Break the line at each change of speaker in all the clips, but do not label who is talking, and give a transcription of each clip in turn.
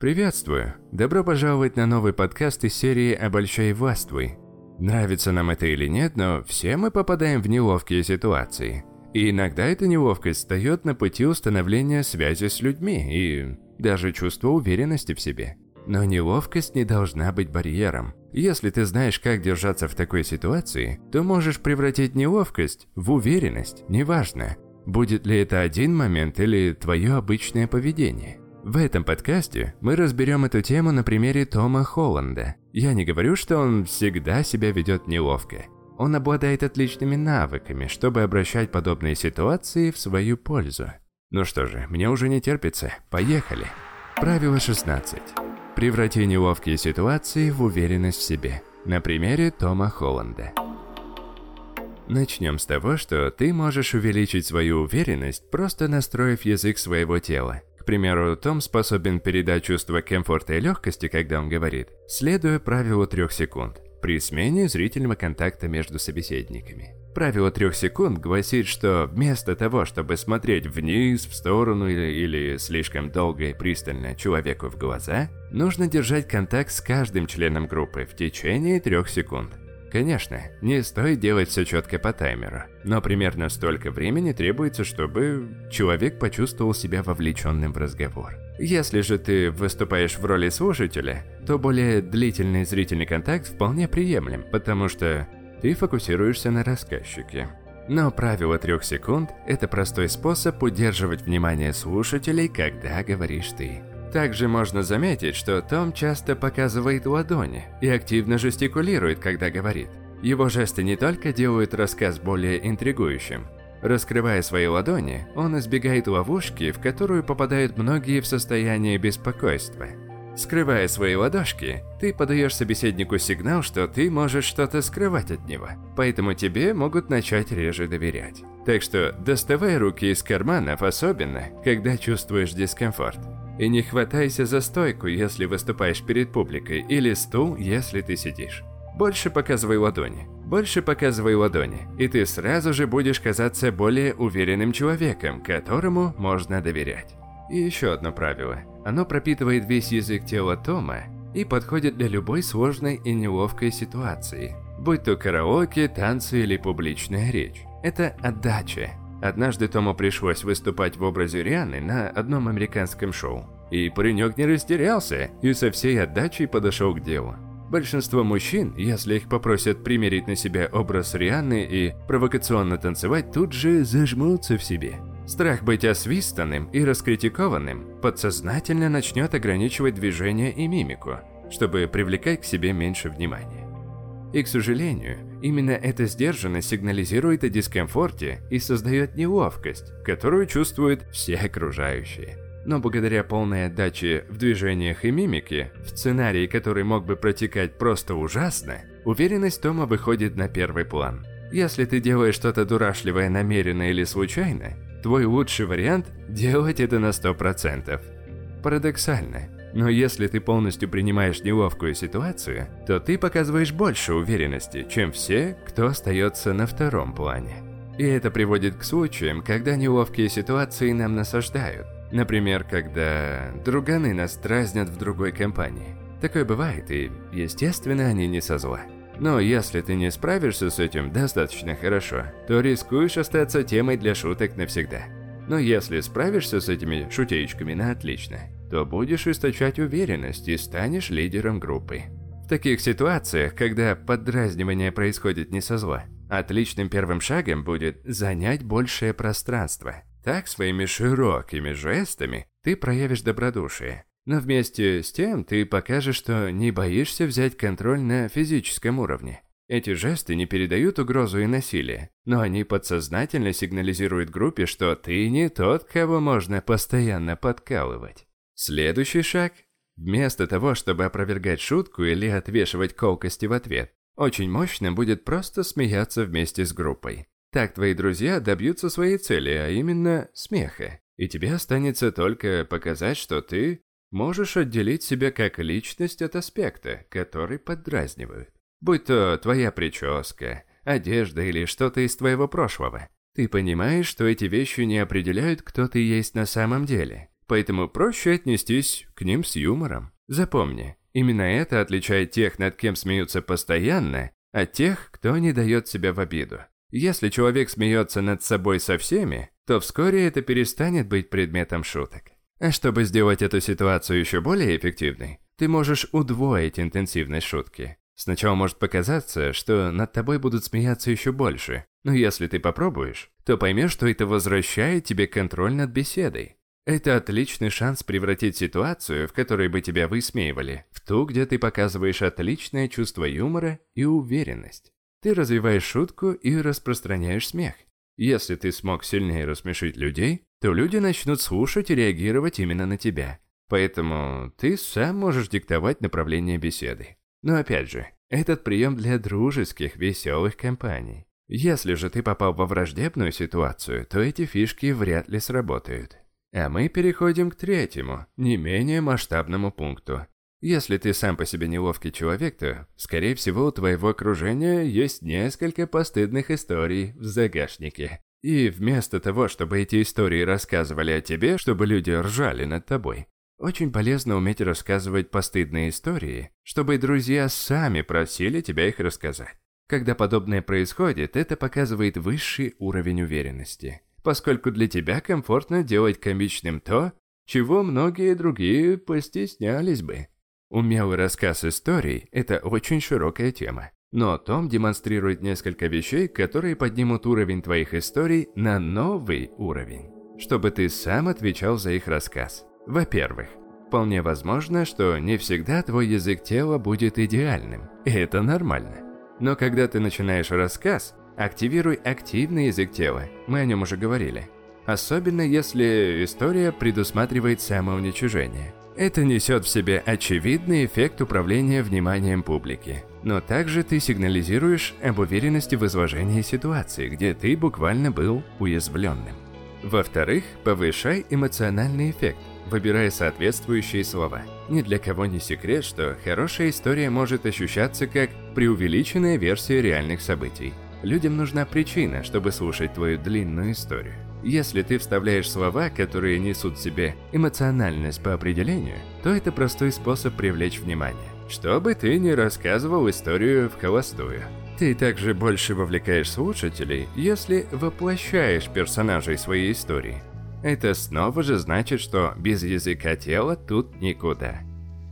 Приветствую! Добро пожаловать на новый подкаст из серии «Обольщай властвуй». Нравится нам это или нет, но все мы попадаем в неловкие ситуации. И иногда эта неловкость встает на пути установления связи с людьми и даже чувство уверенности в себе. Но неловкость не должна быть барьером. Если ты знаешь, как держаться в такой ситуации, то можешь превратить неловкость в уверенность, неважно, будет ли это один момент или твое обычное поведение. В этом подкасте мы разберем эту тему на примере Тома Холланда. Я не говорю, что он всегда себя ведет неловко. Он обладает отличными навыками, чтобы обращать подобные ситуации в свою пользу. Ну что же, мне уже не терпится. Поехали. Правило 16. Преврати неловкие ситуации в уверенность в себе. На примере Тома Холланда. Начнем с того, что ты можешь увеличить свою уверенность, просто настроив язык своего тела. Примеру, Том способен передать чувство комфорта и легкости, когда он говорит, следуя правилу трех секунд, при смене зрительного контакта между собеседниками. Правило трех секунд гласит, что вместо того, чтобы смотреть вниз, в сторону или, или слишком долго и пристально человеку в глаза, нужно держать контакт с каждым членом группы в течение трех секунд. Конечно, не стоит делать все четко по таймеру, но примерно столько времени требуется, чтобы человек почувствовал себя вовлеченным в разговор. Если же ты выступаешь в роли слушателя, то более длительный зрительный контакт вполне приемлем, потому что ты фокусируешься на рассказчике. Но правило трех секунд – это простой способ удерживать внимание слушателей, когда говоришь ты. Также можно заметить, что Том часто показывает ладони и активно жестикулирует, когда говорит. Его жесты не только делают рассказ более интригующим. Раскрывая свои ладони, он избегает ловушки, в которую попадают многие в состоянии беспокойства. Скрывая свои ладошки, ты подаешь собеседнику сигнал, что ты можешь что-то скрывать от него, поэтому тебе могут начать реже доверять. Так что доставай руки из карманов, особенно, когда чувствуешь дискомфорт. И не хватайся за стойку, если выступаешь перед публикой, или стул, если ты сидишь. Больше показывай ладони. Больше показывай ладони, и ты сразу же будешь казаться более уверенным человеком, которому можно доверять. И еще одно правило. Оно пропитывает весь язык тела Тома и подходит для любой сложной и неловкой ситуации. Будь то караоке, танцы или публичная речь. Это отдача, Однажды Тому пришлось выступать в образе Рианы на одном американском шоу. И паренек не растерялся и со всей отдачей подошел к делу. Большинство мужчин, если их попросят примерить на себя образ Рианы и провокационно танцевать, тут же зажмутся в себе. Страх быть освистанным и раскритикованным подсознательно начнет ограничивать движение и мимику, чтобы привлекать к себе меньше внимания. И, к сожалению, именно эта сдержанность сигнализирует о дискомфорте и создает неловкость, которую чувствуют все окружающие. Но благодаря полной отдаче в движениях и мимике, в сценарии, который мог бы протекать просто ужасно, уверенность Тома выходит на первый план. Если ты делаешь что-то дурашливое намеренно или случайно, твой лучший вариант – делать это на 100%. Парадоксально, но если ты полностью принимаешь неловкую ситуацию, то ты показываешь больше уверенности, чем все, кто остается на втором плане. И это приводит к случаям, когда неловкие ситуации нам насаждают. Например, когда друганы нас дразнят в другой компании. Такое бывает, и, естественно, они не со зла. Но если ты не справишься с этим достаточно хорошо, то рискуешь остаться темой для шуток навсегда. Но если справишься с этими шутеечками на отлично, то будешь источать уверенность и станешь лидером группы. В таких ситуациях, когда поддразнивание происходит не со зла, отличным первым шагом будет занять большее пространство. Так своими широкими жестами ты проявишь добродушие. Но вместе с тем ты покажешь, что не боишься взять контроль на физическом уровне. Эти жесты не передают угрозу и насилие, но они подсознательно сигнализируют группе, что ты не тот, кого можно постоянно подкалывать. Следующий шаг – вместо того, чтобы опровергать шутку или отвешивать колкости в ответ, очень мощно будет просто смеяться вместе с группой. Так твои друзья добьются своей цели, а именно смеха. И тебе останется только показать, что ты можешь отделить себя как личность от аспекта, который поддразнивают. Будь то твоя прическа, одежда или что-то из твоего прошлого. Ты понимаешь, что эти вещи не определяют, кто ты есть на самом деле. Поэтому проще отнестись к ним с юмором. Запомни, именно это отличает тех, над кем смеются постоянно, от тех, кто не дает себя в обиду. Если человек смеется над собой со всеми, то вскоре это перестанет быть предметом шуток. А чтобы сделать эту ситуацию еще более эффективной, ты можешь удвоить интенсивность шутки. Сначала может показаться, что над тобой будут смеяться еще больше, но если ты попробуешь, то поймешь, что это возвращает тебе контроль над беседой. Это отличный шанс превратить ситуацию, в которой бы тебя высмеивали, в ту, где ты показываешь отличное чувство юмора и уверенность. Ты развиваешь шутку и распространяешь смех. Если ты смог сильнее рассмешить людей, то люди начнут слушать и реагировать именно на тебя. Поэтому ты сам можешь диктовать направление беседы. Но опять же, этот прием для дружеских, веселых компаний. Если же ты попал во враждебную ситуацию, то эти фишки вряд ли сработают. А мы переходим к третьему, не менее масштабному пункту. Если ты сам по себе неловкий человек, то, скорее всего, у твоего окружения есть несколько постыдных историй в загашнике. И вместо того, чтобы эти истории рассказывали о тебе, чтобы люди ржали над тобой, очень полезно уметь рассказывать постыдные истории, чтобы друзья сами просили тебя их рассказать. Когда подобное происходит, это показывает высший уровень уверенности поскольку для тебя комфортно делать комичным то, чего многие другие постеснялись бы. Умелый рассказ историй – это очень широкая тема. Но Том демонстрирует несколько вещей, которые поднимут уровень твоих историй на новый уровень, чтобы ты сам отвечал за их рассказ. Во-первых, вполне возможно, что не всегда твой язык тела будет идеальным, и это нормально. Но когда ты начинаешь рассказ, Активируй активный язык тела, мы о нем уже говорили. Особенно если история предусматривает самоуничижение. Это несет в себе очевидный эффект управления вниманием публики. Но также ты сигнализируешь об уверенности в изложении ситуации, где ты буквально был уязвленным. Во-вторых, повышай эмоциональный эффект, выбирая соответствующие слова. Ни для кого не секрет, что хорошая история может ощущаться как преувеличенная версия реальных событий. Людям нужна причина, чтобы слушать твою длинную историю. Если ты вставляешь слова, которые несут в себе эмоциональность по определению, то это простой способ привлечь внимание. Чтобы ты не рассказывал историю в холостую. Ты также больше вовлекаешь слушателей, если воплощаешь персонажей своей истории. Это снова же значит, что без языка тела тут никуда.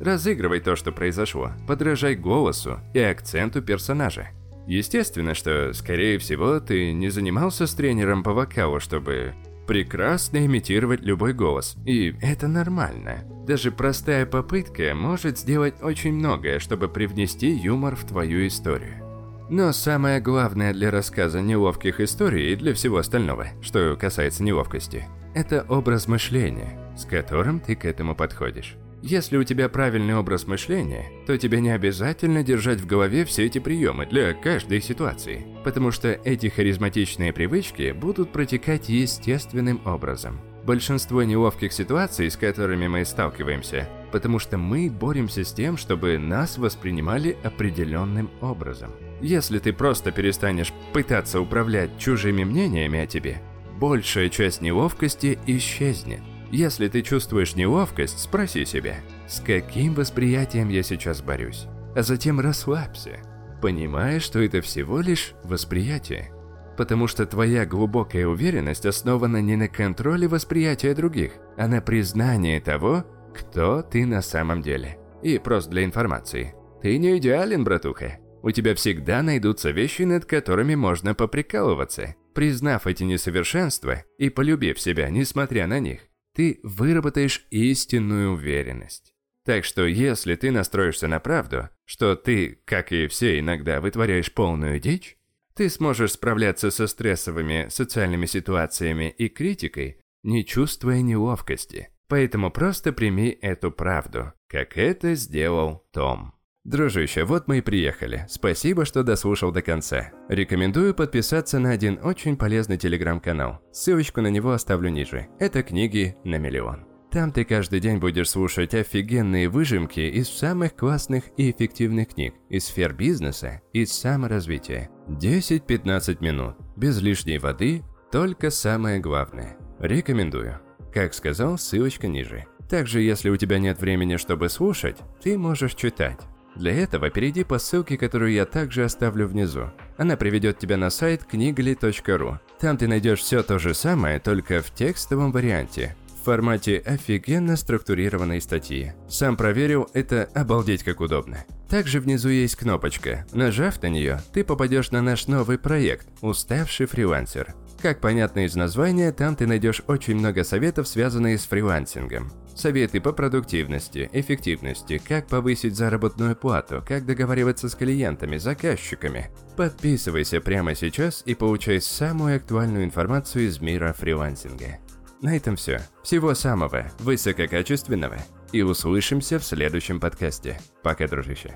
Разыгрывай то, что произошло, подражай голосу и акценту персонажа. Естественно, что, скорее всего, ты не занимался с тренером по вокалу, чтобы прекрасно имитировать любой голос. И это нормально. Даже простая попытка может сделать очень многое, чтобы привнести юмор в твою историю. Но самое главное для рассказа неловких историй и для всего остального, что касается неловкости, это образ мышления, с которым ты к этому подходишь. Если у тебя правильный образ мышления, то тебе не обязательно держать в голове все эти приемы для каждой ситуации, потому что эти харизматичные привычки будут протекать естественным образом. Большинство неловких ситуаций, с которыми мы сталкиваемся, потому что мы боремся с тем, чтобы нас воспринимали определенным образом. Если ты просто перестанешь пытаться управлять чужими мнениями о тебе, большая часть неловкости исчезнет. Если ты чувствуешь неловкость, спроси себя, с каким восприятием я сейчас борюсь, а затем расслабься, понимая, что это всего лишь восприятие. Потому что твоя глубокая уверенность основана не на контроле восприятия других, а на признании того, кто ты на самом деле. И просто для информации. Ты не идеален, братуха. У тебя всегда найдутся вещи, над которыми можно поприкалываться. Признав эти несовершенства и полюбив себя, несмотря на них, ты выработаешь истинную уверенность. Так что если ты настроишься на правду, что ты, как и все, иногда вытворяешь полную дичь, ты сможешь справляться со стрессовыми социальными ситуациями и критикой, не чувствуя неловкости. Поэтому просто прими эту правду, как это сделал Том. Дружище, вот мы и приехали. Спасибо, что дослушал до конца. Рекомендую подписаться на один очень полезный телеграм-канал. Ссылочку на него оставлю ниже. Это книги на миллион. Там ты каждый день будешь слушать офигенные выжимки из самых классных и эффективных книг из сфер бизнеса и саморазвития. 10-15 минут, без лишней воды, только самое главное. Рекомендую. Как сказал, ссылочка ниже. Также, если у тебя нет времени, чтобы слушать, ты можешь читать. Для этого перейди по ссылке, которую я также оставлю внизу. Она приведет тебя на сайт книгли.ру. Там ты найдешь все то же самое, только в текстовом варианте, в формате офигенно структурированной статьи. Сам проверил, это обалдеть как удобно. Также внизу есть кнопочка. Нажав на нее, ты попадешь на наш новый проект «Уставший фрилансер». Как понятно из названия, там ты найдешь очень много советов, связанных с фрилансингом. Советы по продуктивности, эффективности, как повысить заработную плату, как договариваться с клиентами, заказчиками. Подписывайся прямо сейчас и получай самую актуальную информацию из мира фрилансинга. На этом все. Всего самого высококачественного. И услышимся в следующем подкасте. Пока, дружище.